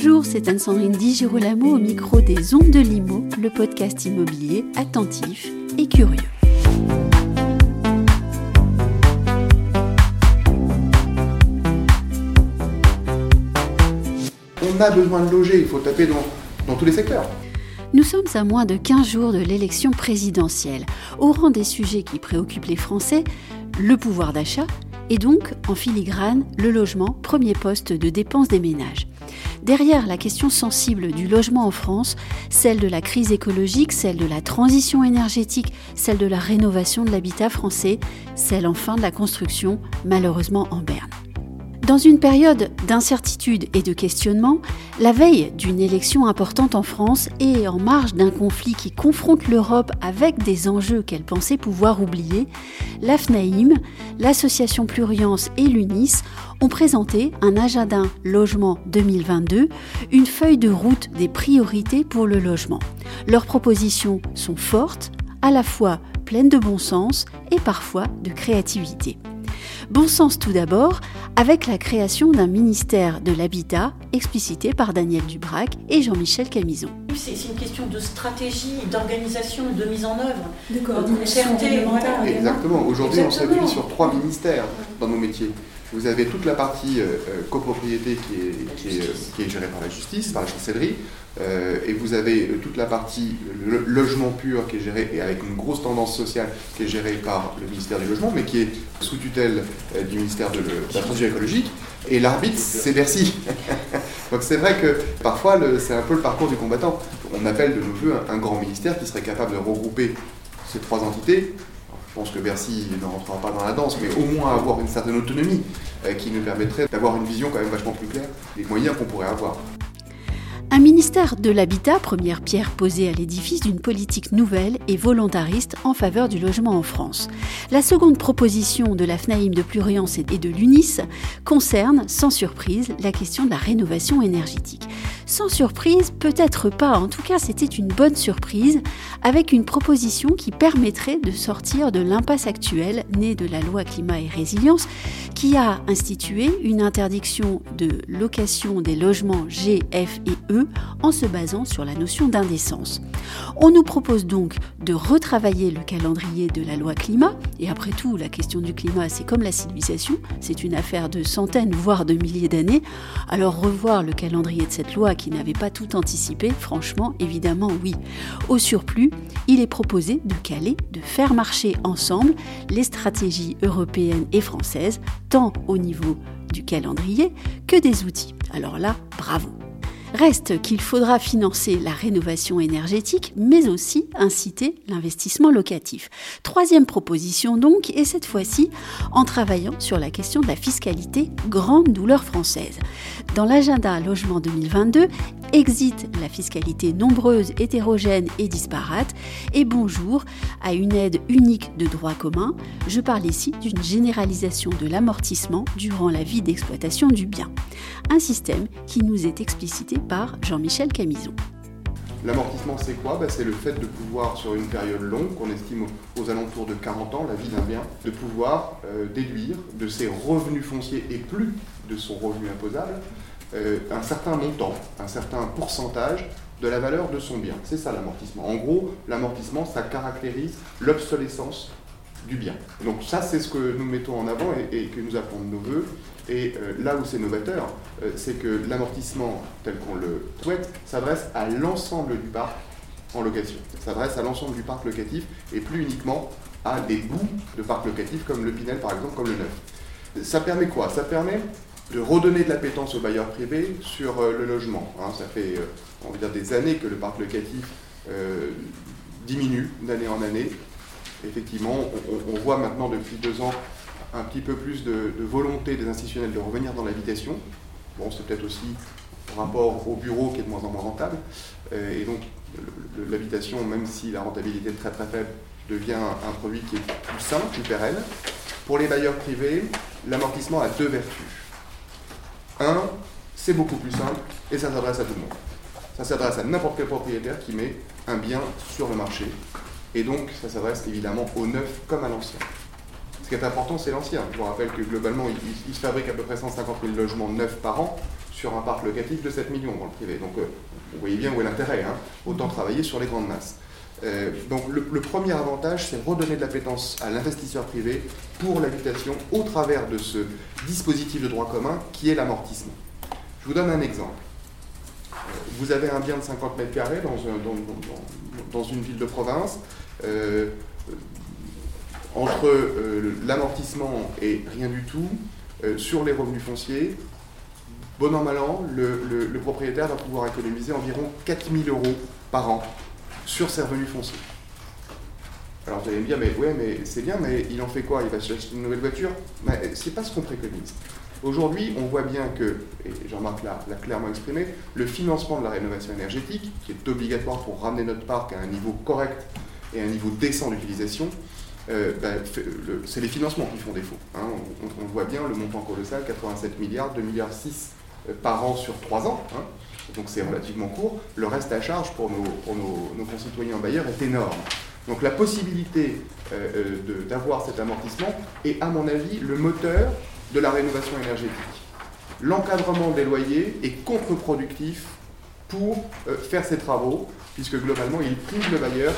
Bonjour, c'est Anne-Sandrine Di Girolamo au micro des Ondes de Limo, le podcast immobilier attentif et curieux. On a besoin de loger, il faut taper dans, dans tous les secteurs. Nous sommes à moins de 15 jours de l'élection présidentielle. Au rang des sujets qui préoccupent les Français, le pouvoir d'achat et donc, en filigrane, le logement, premier poste de dépense des ménages. Derrière la question sensible du logement en France, celle de la crise écologique, celle de la transition énergétique, celle de la rénovation de l'habitat français, celle enfin de la construction, malheureusement en berne. Dans une période d'incertitude et de questionnement, la veille d'une élection importante en France et en marge d'un conflit qui confronte l'Europe avec des enjeux qu'elle pensait pouvoir oublier, l'AFNAIM, l'association Pluriance et l'UNIS ont présenté un agenda logement 2022, une feuille de route des priorités pour le logement. Leurs propositions sont fortes, à la fois pleines de bon sens et parfois de créativité. Bon sens tout d'abord, avec la création d'un ministère de l'Habitat explicité par Daniel Dubrac et Jean-Michel Camison. C'est une question de stratégie, d'organisation, de mise en œuvre, de coordination. Exactement. Aujourd'hui, on s'appuie sur trois ministères dans nos métiers. Vous avez toute la partie euh, euh, copropriété qui est, qui, est, qui est, gérée par la justice, par la chancellerie, et vous avez toute la partie logement pur qui est gérée, et avec une grosse tendance sociale, qui est gérée par le ministère du Logement, mais qui est sous tutelle du ministère de, la Transition écologique. Et l'arbitre, c'est Bercy. Donc c'est vrai que parfois, c'est un peu le parcours du combattant. On appelle de nos voeux un grand ministère qui serait capable de regrouper ces trois entités je pense que Bercy ne rentrera pas dans la danse, mais au moins avoir une certaine autonomie euh, qui nous permettrait d'avoir une vision quand même vachement plus claire des moyens qu'on pourrait avoir. Un ministère de l'Habitat, première pierre posée à l'édifice d'une politique nouvelle et volontariste en faveur du logement en France. La seconde proposition de la FNAIM de Pluriance et de l'UNIS concerne, sans surprise, la question de la rénovation énergétique. Sans surprise, peut-être pas, en tout cas c'était une bonne surprise, avec une proposition qui permettrait de sortir de l'impasse actuelle née de la loi climat et résilience, qui a institué une interdiction de location des logements G, F et E en se basant sur la notion d'indécence. On nous propose donc de retravailler le calendrier de la loi climat, et après tout, la question du climat, c'est comme la civilisation, c'est une affaire de centaines, voire de milliers d'années, alors revoir le calendrier de cette loi qui n'avait pas tout anticipé, franchement, évidemment oui. Au surplus, il est proposé de caler, de faire marcher ensemble les stratégies européennes et françaises, tant au niveau du calendrier que des outils. Alors là, bravo. Reste qu'il faudra financer la rénovation énergétique, mais aussi inciter l'investissement locatif. Troisième proposition donc, et cette fois-ci en travaillant sur la question de la fiscalité, grande douleur française. Dans l'agenda Logement 2022, exit la fiscalité nombreuse, hétérogène et disparate, et bonjour à une aide unique de droit commun. Je parle ici d'une généralisation de l'amortissement durant la vie d'exploitation du bien. Un système qui nous est explicité par Jean-Michel. L'amortissement, c'est quoi? Bah, C'est le fait de pouvoir, sur une période longue, qu'on estime aux, alentours de 40 ans, la vie d'un bien, de pouvoir euh, déduire de ses revenus fonciers et plus de son revenu imposable euh, un certain montant, un certain pourcentage de la valeur de son bien. C'est ça l'amortissement. En gros, l'amortissement, ça caractérise l'obsolescence du bien. Donc ça, c'est ce que nous mettons en avant et, que nous appelons de nos voeux. Et euh, là où c'est novateur, euh, c'est que l'amortissement, tel qu'on le souhaite, s'adresse à l'ensemble du parc en location. S'adresse à l'ensemble du parc locatif et plus uniquement à des bouts de parc locatif comme le Pinel par exemple, comme le neuf. Ça permet quoi? Ça permet de redonner de l'appétence aux bailleurs privés sur euh, le logement. Hein. ça fait, on va dire, des années que le parc locatif diminue d'année en année effectivement, on, voit maintenant depuis deux ans un petit peu plus de, volonté des institutionnels de revenir dans l'habitation. Bon, c'est peut-être aussi par rapport au bureau qui est de moins en moins rentable. Euh, et donc, l'habitation, même si la rentabilité est très très faible, devient un produit qui est plus simple, plus pérenne. Pour les bailleurs privés, l'amortissement a deux vertus. Un, c'est beaucoup plus simple et ça s'adresse à tout le monde. Ça s'adresse à n'importe quel propriétaire qui met un bien sur le marché et donc, ça s'adresse évidemment au neuf comme à l'ancien. Ce qui est important, c'est l'ancien. Je vous rappelle que globalement, il, se fabrique à peu près 150 000 logements neufs par an sur un parc locatif de 7 millions dans le privé. Donc vous voyez bien où est l'intérêt, hein. autant travailler sur les grandes masses. donc le, le, premier avantage, c'est redonner de l'appétence à l'investisseur privé pour l'habitation au travers de ce dispositif de droit commun qui est l'amortissement. Je vous donne un exemple. Vous avez un bien de 50 mètres carrés dans, une ville de province. Euh, entre euh, l'amortissement et rien du tout, euh, sur les revenus fonciers, bon an, mal an, le, propriétaire va pouvoir économiser environ 4000 euros par an sur ses revenus fonciers. Alors vous allez me dire, mais ouais, mais c'est bien, mais il en fait quoi? Il va se acheter une nouvelle voiture? Mais c'est pas ce qu'on préconise. Aujourd'hui, on voit bien que, et Jean-Marc l'a clairement exprimé, le financement de la rénovation énergétique, qui est obligatoire pour ramener notre parc à un niveau correct et à un niveau décent d'utilisation, euh, bah, c'est les financements qui font défaut. Hein. On, voit bien le montant colossal, 87 milliards, 2 milliards 6 euh, par an sur 3 ans. Hein. Donc c'est relativement court. Le reste à charge pour nos, concitoyens bailleurs est énorme. Donc la possibilité euh, d'avoir cet amortissement est, à mon avis, le moteur de la rénovation énergétique. L'encadrement des loyers est contre-productif pour euh, faire ces travaux, puisque globalement, il prive le bailleur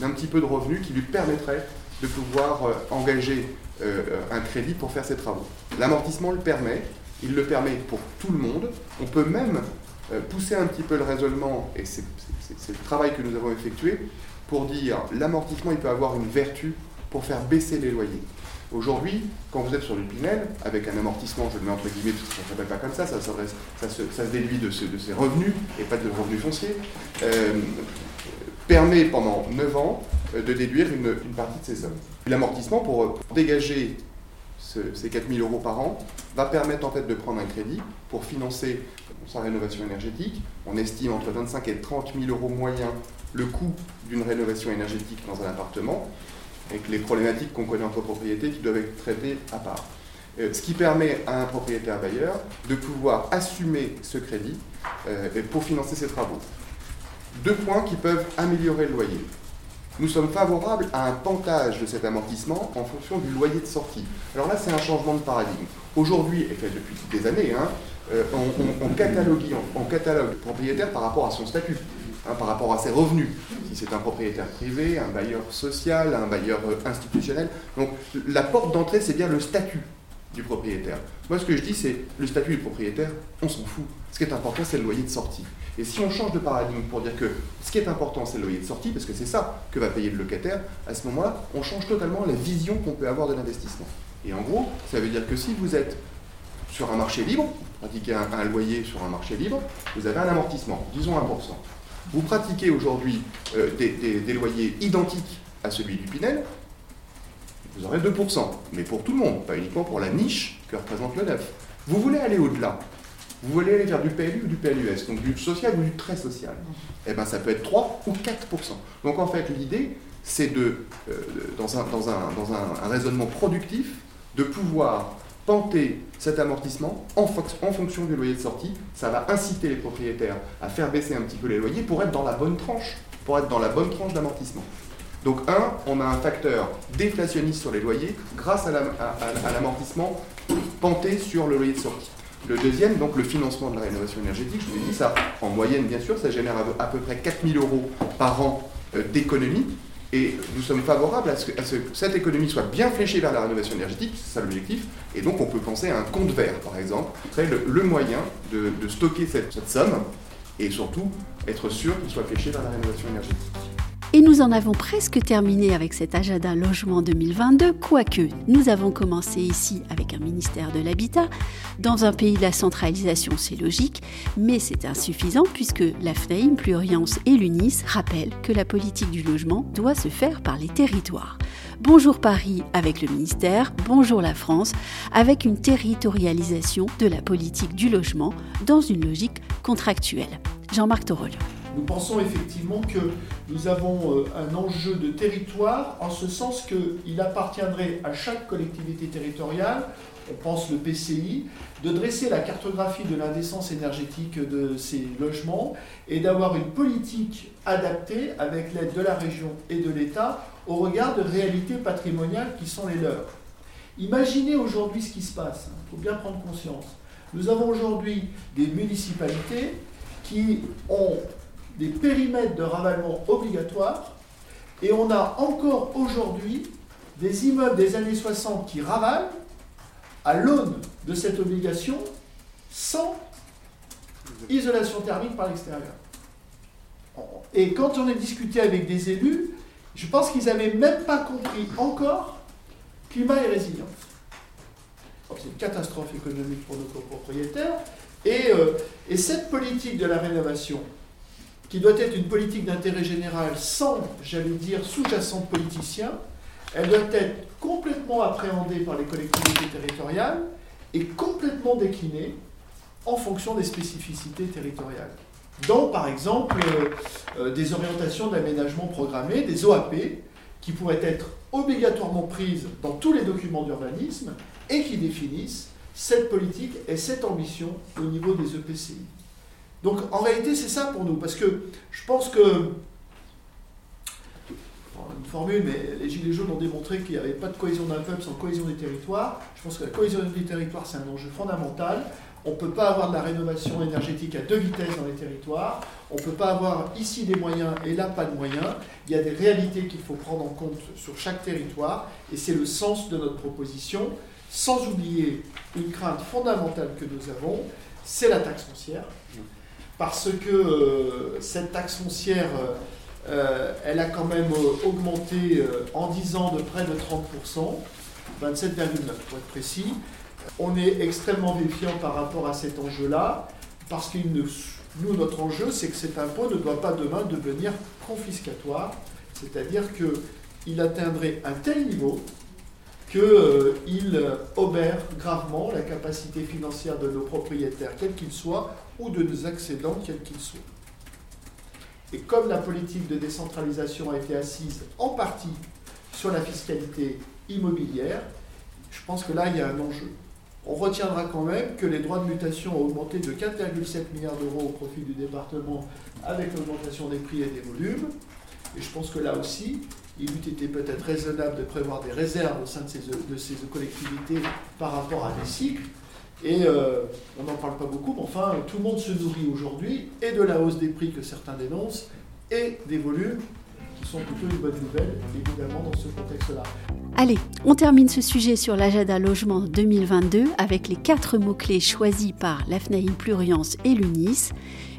d'un petit peu de revenus qui lui permettrait de pouvoir euh, engager euh, un crédit pour faire ses travaux. L'amortissement le permet, il le permet pour tout le monde. On peut même pousser un petit peu le raisonnement, et c'est le travail que nous avons effectué, pour dire l'amortissement, il peut avoir une vertu pour faire baisser les loyers. Aujourd'hui, quand vous êtes sur le Pinel, avec un amortissement, je le mets entre guillemets parce que ça ne s'appelle pas comme ça, ça, se, déduit de, ses revenus et pas de revenus fonciers, euh, permet pendant 9 ans euh, de déduire une, partie de ces sommes. L'amortissement, pour, dégager ces 4 000 euros par an, va permettre en fait de prendre un crédit pour financer sa rénovation énergétique. On estime entre 25 et 30 000 euros moyens le coût d'une rénovation énergétique dans un appartement avec les problématiques qu'on connaît entre propriétés qui doivent être traitées à part. Euh, ce qui permet à un propriétaire bailleur de pouvoir assumer ce crédit euh, pour financer ses travaux. Deux points qui peuvent améliorer le loyer. Nous sommes favorables à un pantage de cet amortissement en fonction du loyer de sortie. Alors là, c'est un changement de paradigme. Aujourd'hui, et fait depuis des années, hein, euh, on, on catalogue le propriétaire par rapport à son statut. Hein, par rapport à ses revenus. Si c'est un propriétaire privé, un bailleur social, un bailleur euh, institutionnel. Donc la porte d'entrée, c'est bien le statut du propriétaire. Moi, ce que je dis, c'est le statut du propriétaire, on s'en fout. Ce qui est important, c'est le loyer de sortie. Et si on change de paradigme pour dire que ce qui est important, c'est le loyer de sortie, parce que c'est ça que va payer le locataire, à ce moment-là, on change totalement la vision qu'on peut avoir de l'investissement. Et en gros, ça veut dire que si vous êtes sur un marché libre, pratiquez un, un loyer sur un marché libre, vous avez un amortissement, disons 1% vous pratiquez aujourd'hui euh, des, loyers identiques à celui du Pinel, vous aurez 2%, mais pour tout le monde, pas uniquement pour la niche que représente le neuf. Vous voulez aller au-delà, vous voulez aller vers du PLU ou du PLUS, donc du social ou du très social, eh bien ça peut être 3 ou 4%. Donc en fait, l'idée, c'est de, euh, dans, un, dans, un, raisonnement productif, de pouvoir panter cet amortissement en, en, fonction du loyer de sortie. Ça va inciter les propriétaires à faire baisser un petit peu les loyers pour être dans la bonne tranche, pour être dans la bonne tranche d'amortissement. Donc un, on a un facteur déflationniste sur les loyers grâce à l'amortissement panté sur le loyer de sortie. Le deuxième, donc le financement de la rénovation énergétique, je vous ai dit ça, en moyenne bien sûr, ça génère à peu près 4000 euros par an euh, d'économie. Et nous sommes favorables à ce que, cette économie soit bien fléchée vers la rénovation énergétique, c'est ça l'objectif. Et donc on peut penser à un compte vert, par exemple, serait le, moyen de, stocker cette, cette somme et surtout être sûr qu'il soit fléché vers la rénovation énergétique. Et nous en avons presque terminé avec cet agenda logement 2022, quoique nous avons commencé ici avec un ministère de l'Habitat. Dans un pays de la centralisation, c'est logique, mais c'est insuffisant puisque la FNAIM, Pluriance et l'UNIS rappellent que la politique du logement doit se faire par les territoires. Bonjour Paris avec le ministère, bonjour la France avec une territorialisation de la politique du logement dans une logique contractuelle. Jean-Marc Torol. Nous pensons effectivement que nous avons euh, un enjeu de territoire en ce sens qu'il appartiendrait à chaque collectivité territoriale, on pense le PCI, de dresser la cartographie de l'indécence énergétique de ces logements et d'avoir une politique adaptée avec l'aide de la région et de l'État au regard de réalités patrimoniales qui sont les leurs. Imaginez aujourd'hui ce qui se passe, il faut bien prendre conscience. Nous avons aujourd'hui des municipalités qui ont des périmètres de ravalement obligatoires et on a encore aujourd'hui des immeubles des années 60 qui ravalent à l'aune de cette obligation sans isolation thermique par l'extérieur. Et quand on a discuté avec des élus, je pense qu'ils n'avaient même pas compris encore climat et résilience. C'est une catastrophe économique pour nos copropriétaires. Et, euh, et cette politique de la rénovation, qui doit être une politique d'intérêt général sans, j'allais dire, sous-jacent politicien, elle doit être complètement appréhendée par les collectivités territoriales et complètement déclinée en fonction des spécificités territoriales. Donc, par exemple, euh, euh, des orientations d'aménagement programmé, des OAP, qui pourraient être obligatoirement prises dans tous les documents d'urbanisme et qui définissent cette politique et cette ambition au niveau des EPCI. Donc, en réalité, c'est ça pour nous, parce que je pense que une formule, mais les Gilets jaunes ont démontré qu'il n'y avait pas de cohésion d'un peuple sans cohésion des territoires. Je pense que la cohésion des territoires, c'est un enjeu fondamental. On ne peut pas avoir de la rénovation énergétique à deux vitesses dans les territoires. On ne peut pas avoir ici des moyens et là pas de moyens. Il y a des réalités qu'il faut prendre en compte sur chaque territoire et c'est le sens de notre proposition. Sans oublier une crainte fondamentale que nous avons, c'est la taxe foncière. Parce que euh, cette taxe foncière, euh, elle a quand même euh, augmenté en 10 ans de près de 30%, 27,9 pour être précis. On est extrêmement méfiant par rapport à cet enjeu-là, parce que nous, notre enjeu, c'est que cet impôt ne doit pas demain devenir confiscatoire, c'est-à-dire qu'il atteindrait un tel niveau qu'il euh, obère gravement la capacité financière de nos propriétaires, quels qu'ils soient, ou de nos accédants, quels qu'ils soient. Et comme la politique de décentralisation a été assise en partie sur la fiscalité immobilière, je pense que là, il y a un enjeu. On retiendra quand même que les droits de mutation ont augmenté de 4,7 milliards d'euros au profit du département avec l'augmentation des prix et des volumes. Et je pense que là aussi, il eût été peut-être raisonnable de prévoir des réserves au sein de ces, collectivités par rapport à des cycles. Et euh, on n'en parle pas beaucoup, mais enfin, tout le monde se nourrit aujourd'hui, et de la hausse des prix que certains dénoncent, et des volumes qui sont plutôt une bonne nouvelle, évidemment, dans ce contexte-là. Allez, on termine ce sujet sur l'agenda logement 2022 avec les quatre mots-clés choisis par l'AFNAIM Pluriance et l'UNIS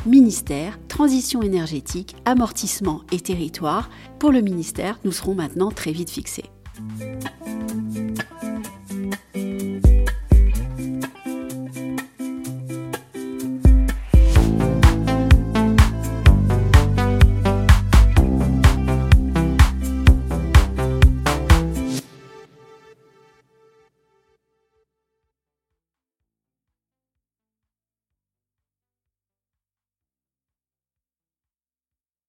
ministère, transition énergétique, amortissement et territoire. Pour le ministère, nous serons maintenant très vite fixés.